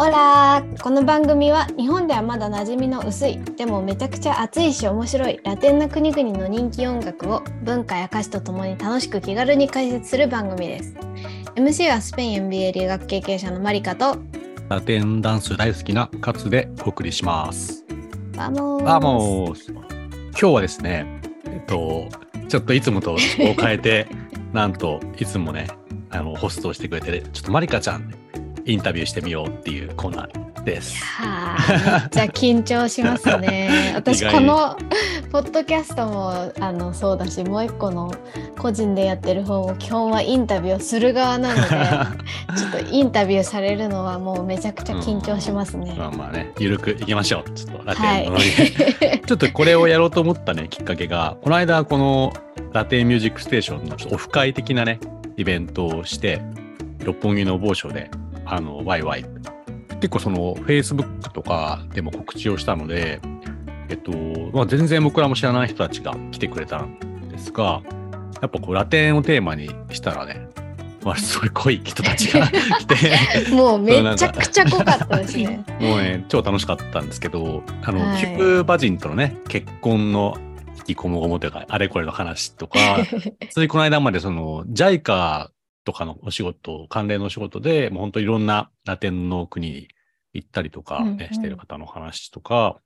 オラーこの番組は日本ではまだ馴染みの薄いでもめちゃくちゃ熱いし面白いラテンな国々の人気音楽を文化や歌詞とともに楽しく気軽に解説する番組です。MC はスペイン MBA 留学経験者のマリカと。ラテンダンス大好きなカツでお送りします。バモー今日はですね、えっと、ちょっといつもとを変えて、なんといつもね、あのホストをしてくれて、ちょっとマリカちゃんインタビューしてみようっていうコーナーです。はあ、めっちゃ緊張しますね。私このポッドキャストもあのそうだし、もう一個の個人でやってる方も基本はインタビューをする側なので、ちょっとインタビューされるのはもうめちゃくちゃ緊張しますね。まあまあね、ゆるくいきましょう。ちょっとラはテンのノリで。い。ちょっとこれをやろうと思ったね、きっかけが、この間、このラテンミュージックステーションのオフ会的なね、イベントをして、六本木の某所で、あの、ワイワイ。結構その、Facebook とかでも告知をしたので、えっと、まあ、全然僕らも知らない人たちが来てくれたんですが、やっぱこう、ラテンをテーマにしたらね、まあ、すごい濃い人たちが 来て、もうめちゃくちゃ濃かったですね。もうね、超楽しかったんですけど、あの、はいキューブバジンとのね、結婚の引きこもごもというか、あれこれの話とか、ついこの間までその、JICA とかのお仕事、関連のお仕事で、もう本当いろんなラテンの国に行ったりとかね、うんうん。してる方の話とか、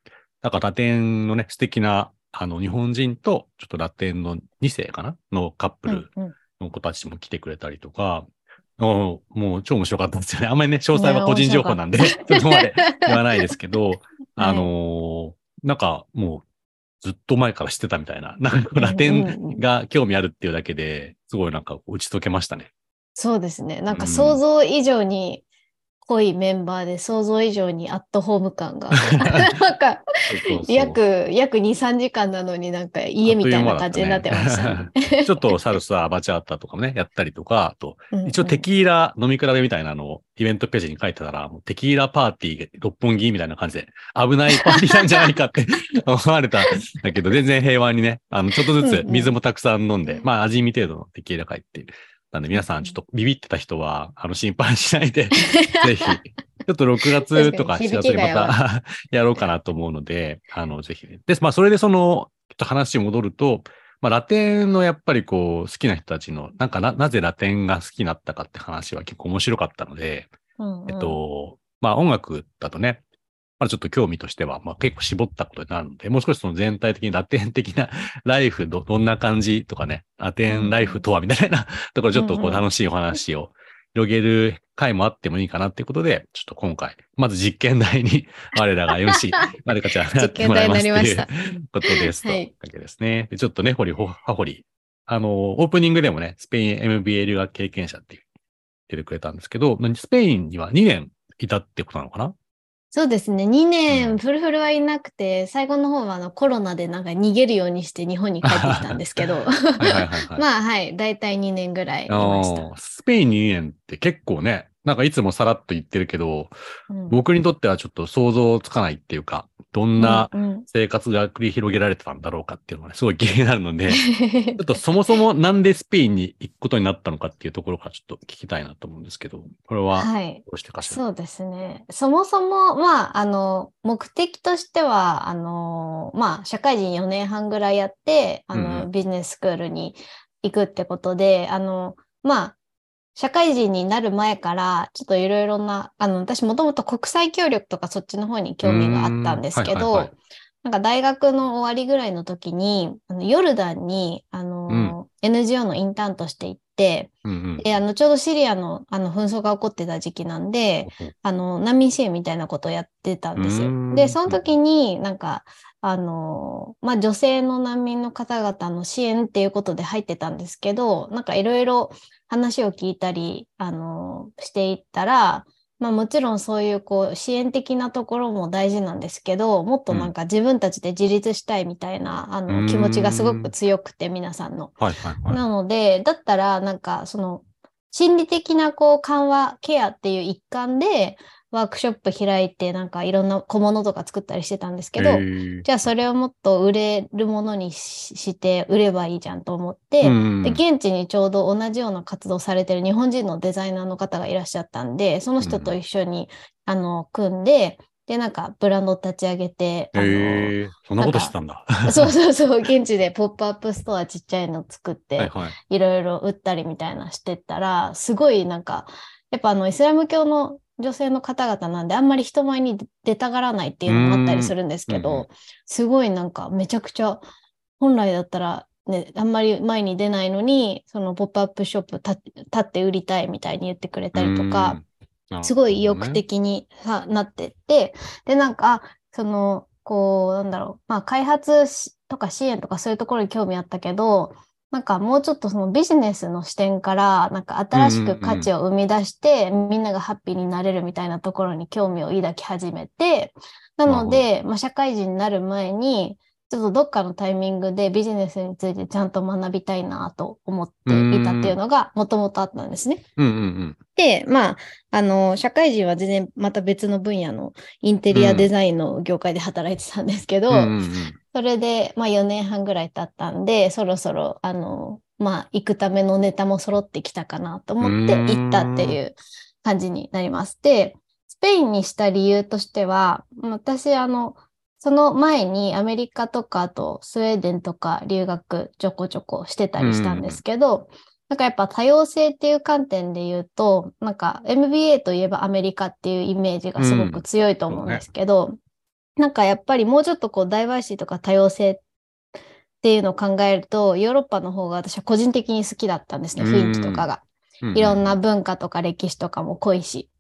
なんかラテンのね、素敵な、あの、日本人と、ちょっとラテンの2世かな？のカップルうんうん。の子たちも来てくれたりとか、おもう超面白かったですよね。あんまりね、詳細は個人情報なんで、ね そこまで言わないですけど、あのーなんかもうずっと前から知ってたみたいな、なんかラテンが興味あるっていうだけで、すごいなんか打ち解けましたね。そうですね。なんかうん想像以上に濃いメンバーで想像以上にアットホーム感が。なんか約、約2、3時間なのになんか家みたいな感じになってましたね。ちょっとサルサ、バチャータとかもね、やったりとか、あと、うんうん一応テキーラ飲み比べみたいなのをイベントページに書いてたら、もうテキーラパーティー六本木みたいな感じで危ないパーティーなんじゃないかって 思われたんだけど、全然平和にね、あの、ちょっとずつうんうん水もたくさん飲んで、まあ味見程度のテキーラ書いて、なんで皆さんちょっとビビってた人は、あの、心配しないで、ぜひ、ちょっと6月とか7確かに月にまた やろうかなと思うので、あの、ぜひね。で、まあ、それでその、ちょっと話に戻ると、まあ、ラテンのやっぱりこう、好きな人たちの、なんかな、なぜラテンが好きになったかって話は結構面白かったので、うんうん。えっと、まあ、音楽だとね、まあ、ちょっと興味としては、まあ、結構絞ったことになるので、もう少しその全体的にラテン的な ライフど、どんな感じとかね、ラテンライフとはみたいな ところちょっとこう楽しいお話を広げる回もあってもいいかなっていうことで、ちょっと今回、まず実験台に 我らが MC、まるかちゃんやってもらいますっていうことですと。ははいい。わけですね。でちょっとね、ほりほ、はほり。あの、オープニングでもね、スペイン MBA 留学経験者っていう言ってくれたんですけど、スペインには2年いたってことなのかなそうですね。2うん年、フルフルはいなくて、最後の方はあのコロナでなんか逃げるようにして日本に帰ってきたんですけど。まあはい、だいたい2年ぐらいいました。スペインに2年って結構ね、なんかいつもさらっと言ってるけど、うん僕にとってはちょっと想像つかないっていうか、どんな生活が繰り広げられてたんだろうかっていうのがね、すごい気になるので、ちょっとそもそもなんでスペインに行くことになったのかっていうところからちょっと聞きたいなと思うんですけど、これはどはい。うしてかしら？そうですね。そもそも、まあ、あの、目的としては、あの、まあ、社会人4年半ぐらいやって、あうんの、うんビジネススクールに行くってことで、あの、まあ、社会人になる前から、ちょっといろいろな、あの、私もともと国際協力とかそっちの方に興味があったんですけどうーんはいはいはい、なんか大学の終わりぐらいの時に、あのヨルダンに、あの、NGO のインターンとして行って、うんうん。で、あの、ちょうどシリアの、あの、紛争が起こってた時期なんで、あの、難民支援みたいなことをやってたんです。よ。で、その時になんか、あの、まあ、女性の難民の方々の支援っていうことで入ってたんですけど、なんかいろいろ話を聞いたり、あの、していったら、まあもちろんそういうこう支援的なところも大事なんですけど、もっとなんか自分たちで自立したいみたいな、あうのん気持ちがすごく強くて皆さんの。はいはいはい。なので、だったら、なんか、その、心理的な、こう、緩和、ケアっていう一環で、ワークショップ開いて、なんかいろんな小物とか作ったりしてたんですけど、へーじゃあそれをもっと売れるものにしして売ればいいじゃんと思って、うんで現地にちょうど同じような活動されてる日本人のデザイナーの方がいらっしゃったんで、その人と一緒に、あの組んで、で、なんかブランド立ち上げて、へえ、そんなことしてたんだ。そうそうそう、現地でポップアップストアちっちゃいの作って、はいはい。いろいろ売ったりみたいなしてったら、すごいなんか、やっぱあのイスラム教の女性の方々なんで、あんまり人前に出たがらないっていうのもあったりするんですけど、すごいなんかめちゃくちゃ、本来だったらね、あんまり前に出ないのに、そのポップアップショップ立立って売りたいみたいに言ってくれたりとか、うん、すごい意欲的にさなってって、で、なんか、その、こう、なんだろう、まあ、開発しとか支援とかそういうところに興味あったけど、なんかもうちょっとそのビジネスの視点から、なんか新しく価値を生み出して、みんながハッピーになれるみたいなところに興味を抱き始めて、なので、まあ、社会人になる前に、ちょっとどっかのタイミングでビジネスについてちゃんと学びたいなと思っていたっていうのがもともとあったんですね。ほどね。うんうんで、まあ、あの、社会人は全然また別の分野のインテリアデザインの業界で働いてたんですけど、うん。うんうんうんそれで、まあ4年半ぐらい経ったんで、そろそろ、あの、まあ行くためのネタも揃ってきたかなと思って行ったっていう感じになります。で、スペインにした理由としては、私、あの、その前にアメリカとか、あとスウェーデンとか留学ちょこちょこしてたりしたんですけど、なんかやっぱ多様性っていう観点で言うと、なんか MBA といえばアメリカっていうイメージがすごく強いと思うんですけど、なんかやっぱりもうちょっとこうダイバーシティとか多様性っていうのを考えると、ヨーロッパの方が私は個人的に好きだったんですね、うん雰囲気とかが。うん。いろんな文化とか歴史とかも濃いし。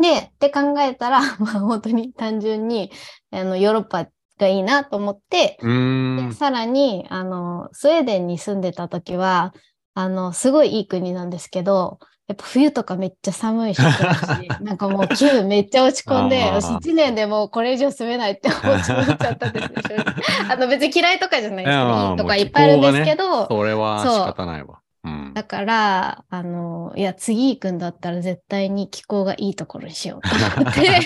で、って考えたら、まあ本当に単純にあのヨーロッパがいいなと思って。でさらに、あの、スウェーデンに住んでた時は、あの、すごいいい国なんですけど、やっぱ冬とかめっちゃ寒いし、なんかもう気分めっちゃ落ち込んで、あー私1年でもうこれ以上住めないって思っちゃったんですね。あの別に嫌いとかじゃないですいやよ。いいとかいっぱいあるんですけど、それは仕方ないわ。うん。だから、あの、いや、次行くんだったら絶対に気候がいいところにしようと思って。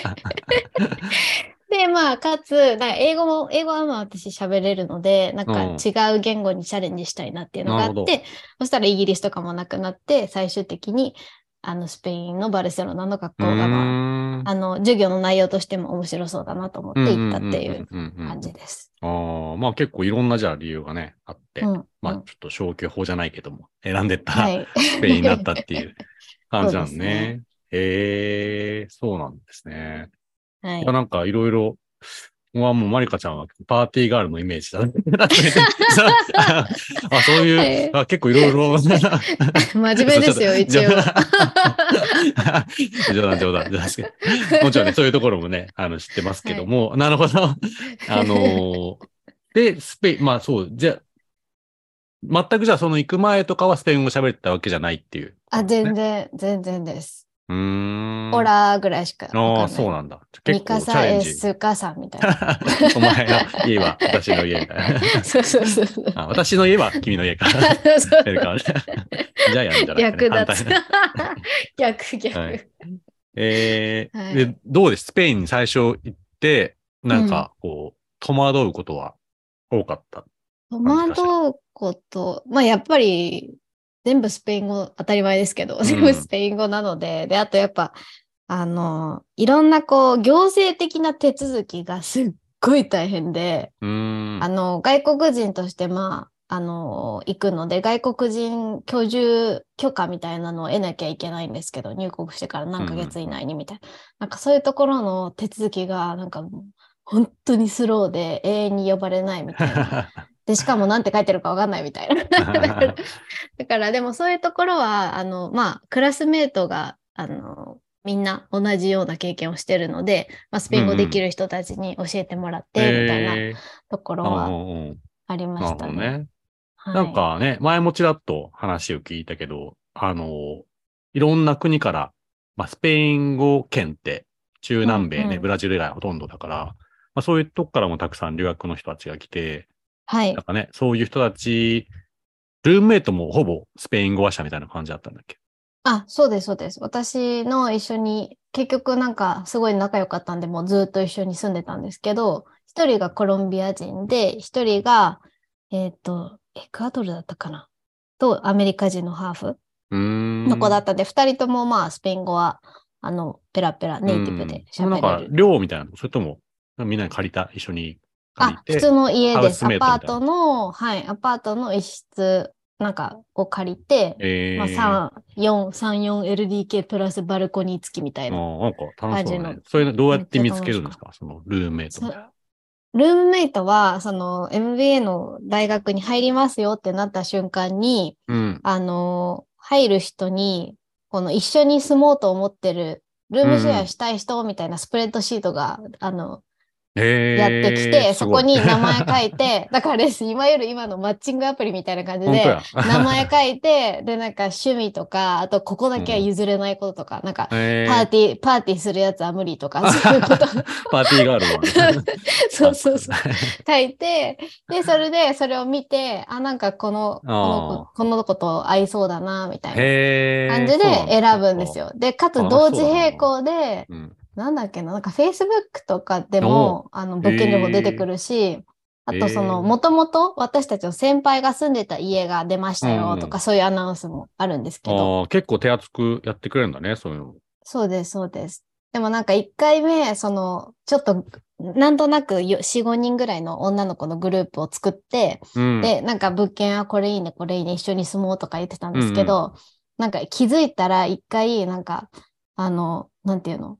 で、まあ、かつ、なんか英語も、英語はまあ私喋れるので、なんかうん違う言語にチャレンジしたいなっていうのがあって、そしたらイギリスとかもなくなって、最終的に、あの、スペインのバルセロナの学校が、まあ、うーんあの、授業の内容としても面白そうだなと思って行ったっていううんうんうんうん感じです。ああ、まあ結構いろんなじゃあ理由がね、あって、うん。まあうんちょっと消去法じゃないけども、選んでったら、はい。スペインになったっていう 感じなんねね。へえ、そうなんですね。はい。なんかいろいろ、もうマリカちゃんはパーティーガールのイメージだね。あ、そういう、あ結構いろいろ。真面目ですよ、一応。冗談、冗談、ですけど。もちろんね、そういうところもね、あの、知ってますけども、なるほど。あのーで、スペイン、まあそう、じゃあ全くじゃあその行く前とかはスペイン語喋ってたわけじゃないっていう、あ、ね全然、全然です。うーん。オラーぐらいしか。ああ、そうなんだ。ミカサエ。スカサみたいな。お前の家は私の家みたいな。そうそうそうそう。あ私の家は君の家か。そうやるからねじゃあやるんじゃない逆だつ反対。逆逆。はいえーはいで、どうです？スペインに最初行って、なんか、こう、戸惑うことは多かった？戸惑うこと、まあやっぱり全部スペイン語当たり前ですけど、全部スペイン語なので、で、あとやっぱ、あの、いろんなこう、行政的な手続きがすっごい大変で。あの、外国人として、まあ、あの、行くので、外国人居住許可みたいなのを得なきゃいけないんですけど、入国してから何ヶ月以内にみたいな。なんかそういうところの手続きが、なんかもう本当にスローで永遠に呼ばれないみたいな。で、しかもなんて書いてるかわかんないみたいな。だから、でもそういうところは、あの、まあ、クラスメートが、あの、みんな同じような経験をしてるので、まあ、スペイン語できる人たちに教えてもらって、みたいなえーところうんはありましたね。ほどね。はいなんかね、前もちらっと話を聞いたけど、あの、いろんな国から、まあ、スペイン語圏って中南米ね、うんうんブラジル以外ほとんどだから、まあ、そういうとこからもたくさん留学の人たちが来て、はいなん。かね、そういう人たち、ルームメイトもほぼスペイン語話者みたいな感じだったんだっけ？あ、そうです、そうです。私の一緒に、結局なんかすごい仲良かったんで、もうずっと一緒に住んでたんですけど、一人がコロンビア人で、一人が、えっ、と、エクアドルだったかな？と、アメリカ人のハーフ。の子だったんで、二人ともまあ、スペイン語は、あの、ペラペラ、ネイティブでうんなんか喋れる。寮みたいなの？それとも、みんなに借りた、一緒に？あ、て。普通の家です。アパートの、はい、アパートの一室、なんか、を借りて、えー、まあ、3、4、3、4 LDK プラスバルコニー付きみたいな。なんか楽しそう。ねそういうのどうやって見つけるんですか？そのルームメイト。ルームメイトは、その MBA の大学に入りますよってなった瞬間に、うん。あの、入る人に、この一緒に住もうと思ってる、ルームシェアしたい人みたいなスプレッドシートが、あの、えー、やってきて、そこに名前書いて、だからです、いわゆる今のマッチングアプリみたいな感じで名前書いて、で、なんか趣味とか、あとここだけは譲れないこととか、なんか、えー、パーティー、パーティーするやつは無理とか、そういうこと、パーティーがあるわ。そうそうそう。書いて、で、それで、それを見て、あ、なんかこの、この子、この子と合いそうだな、みたいな感じで選ぶんです。よ。で、かつあ同時並行で、なんだっけな、なんか Facebook とかでも、あの、物件情報出てくるし、あとその、もともと私たちの先輩が住んでた家が出ましたよとか、うんそういうアナウンスもあるんですけうんど、あー結構手厚くやってくれるんだね、そういうの。そうです、そうです。でもなんか1回目、その、ちょっと、なんとなくよ4、5人ぐらいの女の子のグループを作って、うん、で、なんか物件はこれいいね、これいいね、一緒に住もうとか言ってたんですけど、なんか気づいたら一回、なんか、あの、なんていうの？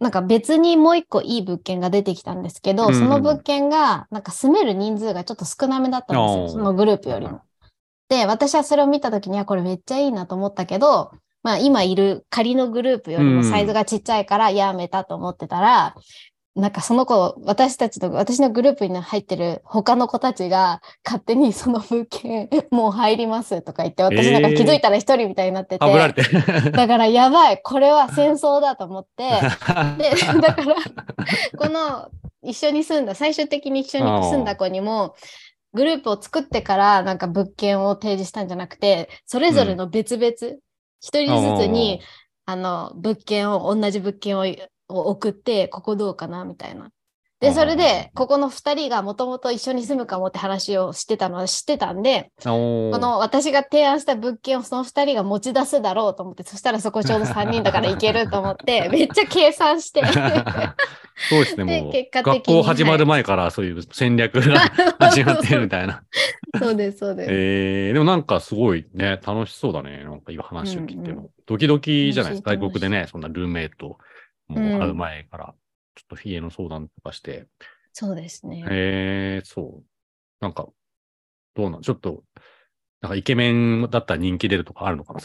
なんか別にもう一個いい物件が出てきたんですけど、うん。その物件が、なんか住める人数がちょっと少なめだったんですよ、そのグループよりも。で、私はそれを見たときにはこれめっちゃいいなと思ったけど、まあ今いる仮のグループよりもサイズがちっちゃいからやめたと思ってたら、なんかその子、私たちの、私のグループに入ってる他の子たちが勝手にその物件もう入りますとか言って、私なんか気づいたら一人みたいになってて、あぶられて。だからやばい、これは戦争だと思って、で、だから、この一緒に住んだ、最終的に一緒に住んだ子にも、グループを作ってからなんか物件を提示したんじゃなくて、それぞれの別々、一、人ずつに、あの、物件を、同じ物件をを送って、ここどうかなみたいな。で、それで、ここの二人がもともと一緒に住むかもって話をしてたのは知ってたんで、ここの私が提案した物件をその2人が持ち出すだろうと思って、そしたらそこちょうど3人だから行けると思って、めっちゃ計算して。そうですね、でもう。結果学校始まる前からそういう戦略が 始まってるみたいな。そうです、そうです。えー、でもなんかすごいね、楽しそうだね。なんか今話を聞いても。うんドキドキじゃないですか。外国でね、そんなルーメイトもう会う前から、ちょっと家の相談とかして。そうですね。えー、そう。なんか、どうなんちょっと、なんかイケメンだったら人気出るとかあるのかな？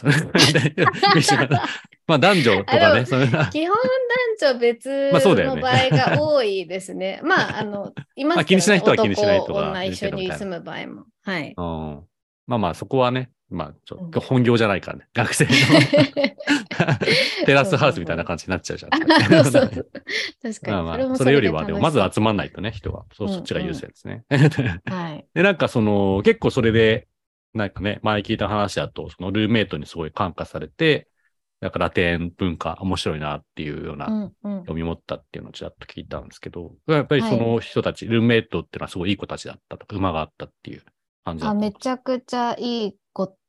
まあ男女とかね。基本男女別の 場合が多いですね。まあ、あの、いますまあ気にしない人は気にしないとか男、女一緒に住む場合も。はい。うんまあまあ、そこはね、まあ、ちょっとうん本業じゃないからね。学生の テラスハウスみたいな感じになっちゃうじゃん。そうそうそう確かに。まあまあ、もそれよりは、でも、まず集まんないとね、人は。そう、うんそっちが優先ですね。はい。で、なんかその、結構それで、なんかね、前聞いた話だと、そのルーメイトにすごい感化されて、なんかラテン文化面白いなっていうよううなんうん。読み持ったっていうのをちらっと聞いたんですけど、やっぱりその人たち、ルーメイトっていうのはすごいいい子たちだったとか、馬があったっていう感じだあ、った。めちゃくちゃいい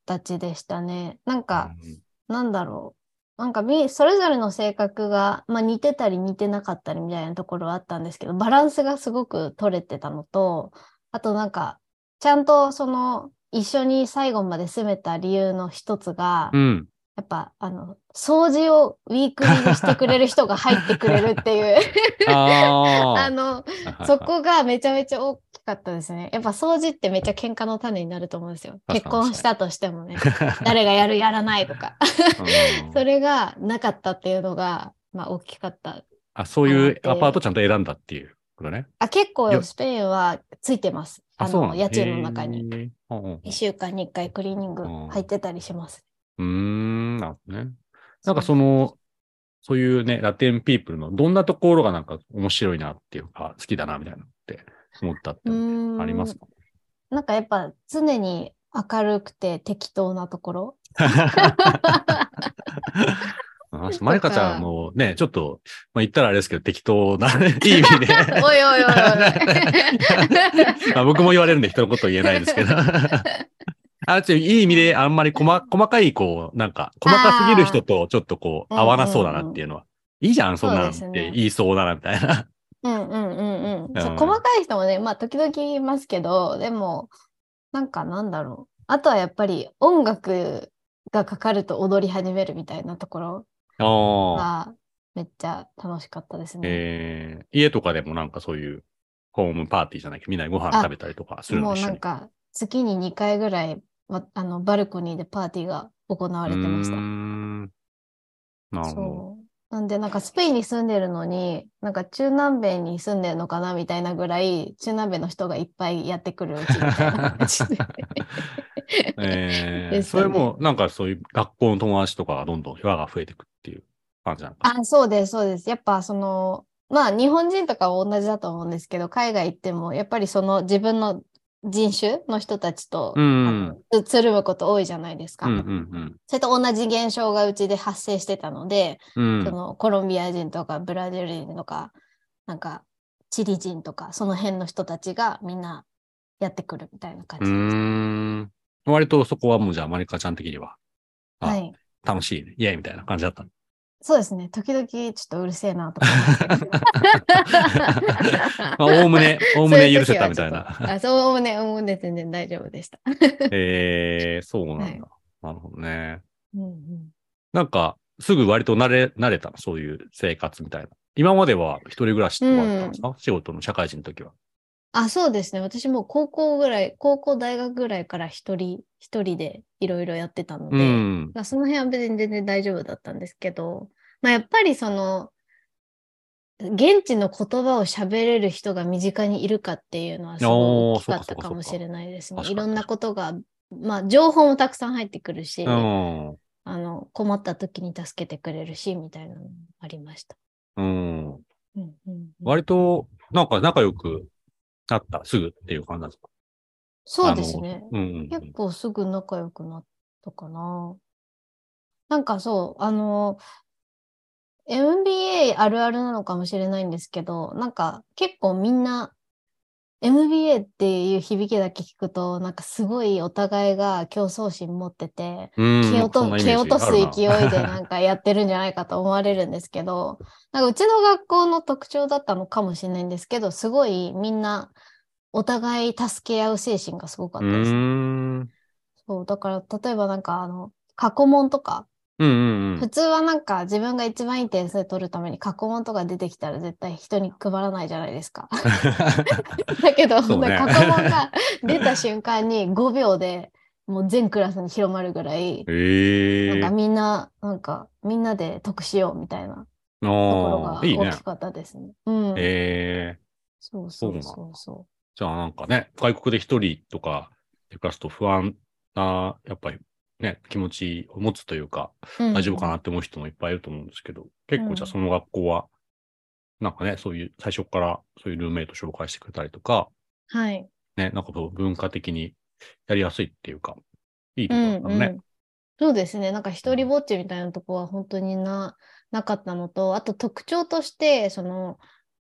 子たちでしたね。なんか、うんなんだろう。なんかみ、それぞれの性格が、まあ、似てたり似てなかったりみたいなところはあったんですけど、バランスがすごく取れてたのと、あとなんか、ちゃんとその、一緒に最後まで住めた理由の一つが、うん。やっぱ、あの、掃除をウィークリーにしてくれる人が入ってくれるっていう、あ あの、あ。そこがめちゃめちゃ大きかったですね。やっぱ掃除ってめっちゃ喧嘩の種になると思うんですよ。結婚したとしてもね。誰がやるやらないとか。うんそれがなかったっていうのが、まあ大きかった。あ、そういうアパートちゃんと選んだっていうことね。あ結構よスペインはついてます。あの、家賃の中に。。へーうんうん1週間に1回クリーニングうん入ってたりします。うーん、なるほどね。なんかその、そういうね、ラテンピープルのどんなところがなんか面白いなっていうか、好きだなみたいなのって思ったってありますか？なんかやっぱ常に明るくて適当なところ？まりかちゃんもね、ちょっと、まあ、言ったらあれですけど、適当な、いい意味で。おいおいおいおい。まあ僕も言われるんで人のこと言えないですけど。あ、ちょいい意味であんまり細細かい、こう、なんか、細かすぎる人とちょっとこう、合わなそうだなっていうのは。いいじゃん、そんなんって言いそうだな、みたいな。うんうんうんうん。そう細かい人もね、まあ時々言いますけど、でも、なんかなんだろう。あとはやっぱり音楽がかかると踊り始めるみたいなところがめっちゃ楽しかったですね。えー、家とかでもなんかそういうホームパーティーじゃないけど、みんなでご飯食べたりとかするんですもうなんか月に2回ぐらい、ま、あのバルコニーでパーティーが行われてました。なるほど。なんで、なんかスペインに住んでるのに、なんか中南米に住んでるのかなみたいなぐらい、中南米の人がいっぱいやってくるうちみたいな感じで。えー、それも、なんかそういう学校の友達とかがどんどん輪が増えていくっていう感じなのかあ、そうです、そうです。やっぱその、まあ日本人とかは同じだと思うんですけど、海外行っても、やっぱりその自分の人種の人たちと、うんうん、つるむこと多いじゃないですか。うんうんうん、それと同じ現象がうちで発生してたので、うん、そのコロンビア人とかブラジル人とか、なんかチリ人とか、その辺の人たちがみんなやってくるみたいな感じで。割とそこはもうじゃあマリカちゃん的には、はい、楽しいね、イエイみたいな感じだったそうですね。時々ちょっとうるせえなと おおむね、おおむね許せたみたいな。あそう、おおむね、おおむね全然大丈夫でした。えー、そうなんだ。はい、なるほどね。うんうん、なんか、すぐ割と慣れ、慣れたの、そういう生活みたいな。今までは一人暮らしってったんですか、うん、仕事の社会人の時は。あ、そうですね。私も高校ぐらい、高校、大学ぐらいから一人、一人でいろいろやってたので、うん、その辺は別に全然大丈夫だったんですけど、まあ、やっぱりその、現地の言葉を喋れる人が身近にいるかっていうのはすごい大きかったかもしれないですね。いろんなことが、まあ、情報もたくさん入ってくるし、あの困った時に助けてくれるし、みたいなのもありました。うん。うんうんうん、割と、なんか仲良くなった、すぐっていう感じなんですか？そうですね、うんうんうん。結構すぐ仲良くなったかな。なんかそう、あの、MBA あるあるなのかもしれないんですけど、なんか結構みんな MBA っていう響きだけ聞くと、なんかすごいお互いが競争心持ってて、蹴落と蹴落とす勢いでなんかやってるんじゃないかと思われるんですけど、なんかうちの学校の特徴だったのかもしれないんですけど、すごいみんなお互い助け合う精神がすごかったです、ね。そう、だから例えばなんかあの、過去問とか、うんうんうん、普通はなんか自分が一番いい点数取るために過去問とか出てきたら絶対人に配らないじゃないですか。だけど、ね、過去問が出た瞬間に5秒でもう全クラスに広まるぐらい、えー、なんかみんな、なんかみんなで得しようみたいなところが大きかったですね。いいねうん、えー、そうそうそうそう。じゃあなんかね、外国で一人とかで暮らすと不安な、やっぱりね、気持ちを持つというか、大丈夫かなって思う人もいっぱいいると思うんですけど、結構じゃあその学校は、なんかね、そういう、最初からそういうルーメイト紹介してくれたりとか、はい。ね、なんか文化的にやりやすいっていうか、いいところだったね、うんうん。そうですね。なんか一人ぼっちみたいなとこは本当にな、なかったのと、あと特徴として、その、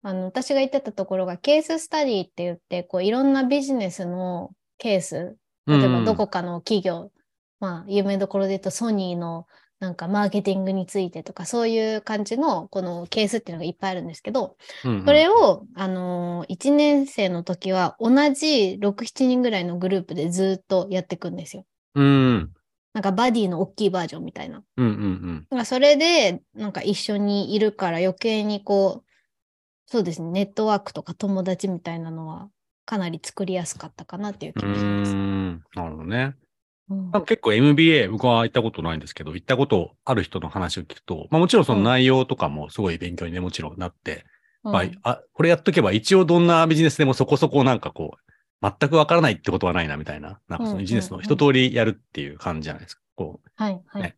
あの、私が言ってたところがケーススタディって言って、こういろんなビジネスのケース、例えばどこかの企業まあ、有名どころで言うとソニーのなんかマーケティングについてとか、そういう感じのこのケースっていうのがいっぱいあるんですけど、うんうん、これを、あのー、1年生の時は同じ6、7人ぐらいのグループでずっとやっていくんですよ。うん。なんかバディの大きいバージョンみたいな。うんうんうん。それで、なんか一緒にいるから余計にこう、そうですね、ネットワークとか友達みたいなのはかなり作りやすかったかなっていう気がします。うん、なるほどね。うん、結構 MBA、僕は行ったことないんですけど、行ったことある人の話を聞くと、まあ、もちろんその内容とかもすごい勉強にね、もちろんなって、うん、まあ、あ、これやっとけば一応どんなビジネスでもそこそこなんかこう、全くわからないってことはないなみたいな、なんかそのビジネスの一通りやるっていう感じじゃないですか。こう。はい、はい。ね、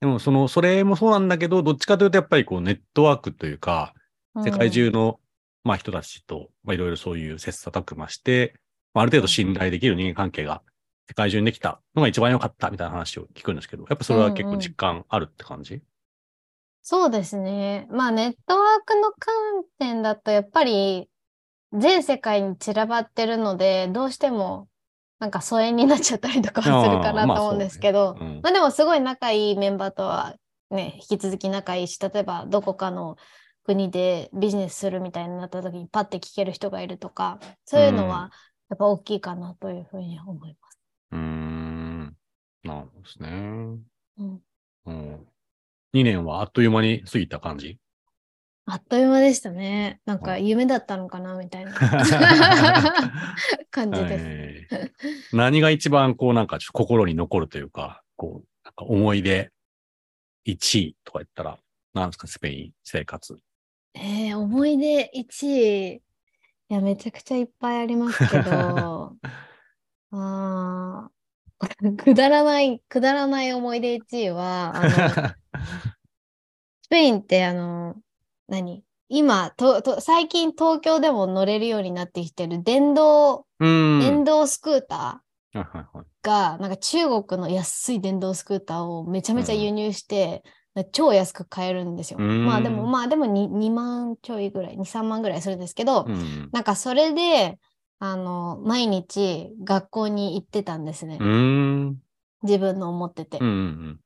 でもその、それもそうなんだけど、どっちかというとやっぱりこうネットワークというか、世界中の、まあ人たちと、まあいろいろそういう切磋琢磨して、まあ、ある程度信頼できる人間関係が世界中にできたのが一番良かったみたいな話を聞くんですけど、やっぱそれは結構実感あるって感じ、うんうん、そうですね。まあネットワークの観点だとやっぱり全世界に散らばってるので、どうしてもなんか疎遠になっちゃったりとかはするかなと思うんですけど、まあね。うん。まあでもすごい仲いいメンバーとはね、引き続き仲いいし、例えばどこかの国でビジネスするみたいになった時にパッて聞ける人がいるとか、そういうのはやっぱ大きいかなというふうに思います。うーん。なるほどですね。うん、うん。2年はあっという間に過ぎた感じ？あっという間でしたね。なんか夢だったのかなみたいな 感じです。はい何が一番こうなんかちょっと心に残るというか、こう、なんか思い出1位とか言ったら、なんですか、スペイン生活。えー、思い出1位。いや、めちゃくちゃいっぱいありますけど、あー くだらない、くだらない思い出1位は、あの、スペインってあの、何？今とと、最近東京でも乗れるようになってきてる電動、うん。電動スクーターが、なんか中国の安い電動スクーターをめちゃめちゃ輸入して、超安く買えるんですよ。うんまあでも、まあでも 2, 2万ちょいぐらい、2、3万ぐらいするんですけど、うん。なんかそれで、あの、毎日学校に行ってたんですね。自分の思ってて。うんうん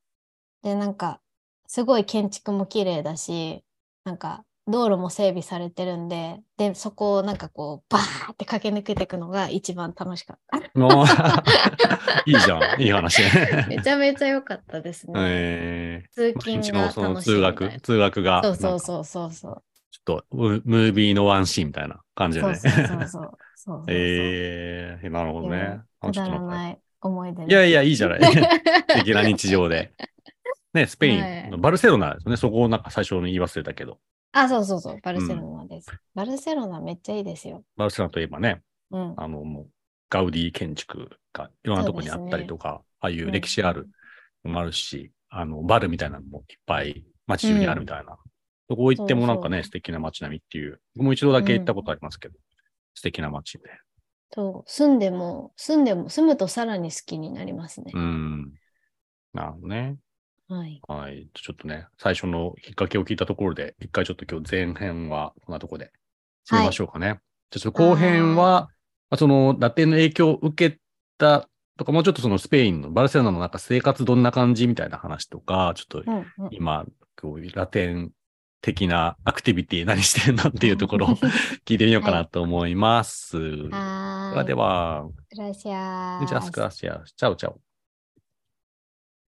で、なんか、すごい建築も綺麗だし、なんか、道路も整備されてるんで、で、そこをなんかこう、バーって駆け抜けていくのが一番楽しかった。いいじゃん。いい話ね。めちゃめちゃ良かったですね。え通ー、毎勤が楽しい通学、な。通学が、そうそうそうそうそう。ちょっとムムービーのワンシーンみたいな感じでね。そうそうそうそう。そうそうそうえー、なるほどね。くだらい。ない思い出いやいや、いいじゃない。素敵な日常で。ね、スペイン、はいバルセロナですよね。そこをなんか最初に言い忘れたけど、あ、そうそうそう。バルセロナです。バルセロナめっちゃいいですよ。バルセロナといえばね、うん。あの、もう、ガウディ建築がいろんなところにあったりとか、ああいう歴史あるのもあるし、あの、バルみたいなのもいっぱい街中にあるみたいな。そこ行ってもなんかね、そうそう素敵な街並みっていう、僕も一度だけ行ったことありますけど、素敵な街で。そう。住んでも、住んでも、住むとさらに好きになりますねう。ん。なるほどね。はい。はい。ちょっとね、最初のきっかけを聞いたところで、一回ちょっと今日前編はこんなところで締めましょうかね。じゃあちょっと後編は、まあそのラテンの影響を受けたとか、もうちょっとそのスペインのバルセロナのなんか生活どんな感じみたいな話とか、ちょっとうんうん。今、こういうラテン的なアクティビティ何してんのっていうところを 聞いてみようかなと思います。ではーい。はでは、グラシアー。ジャスクラシア、チャオチャオ。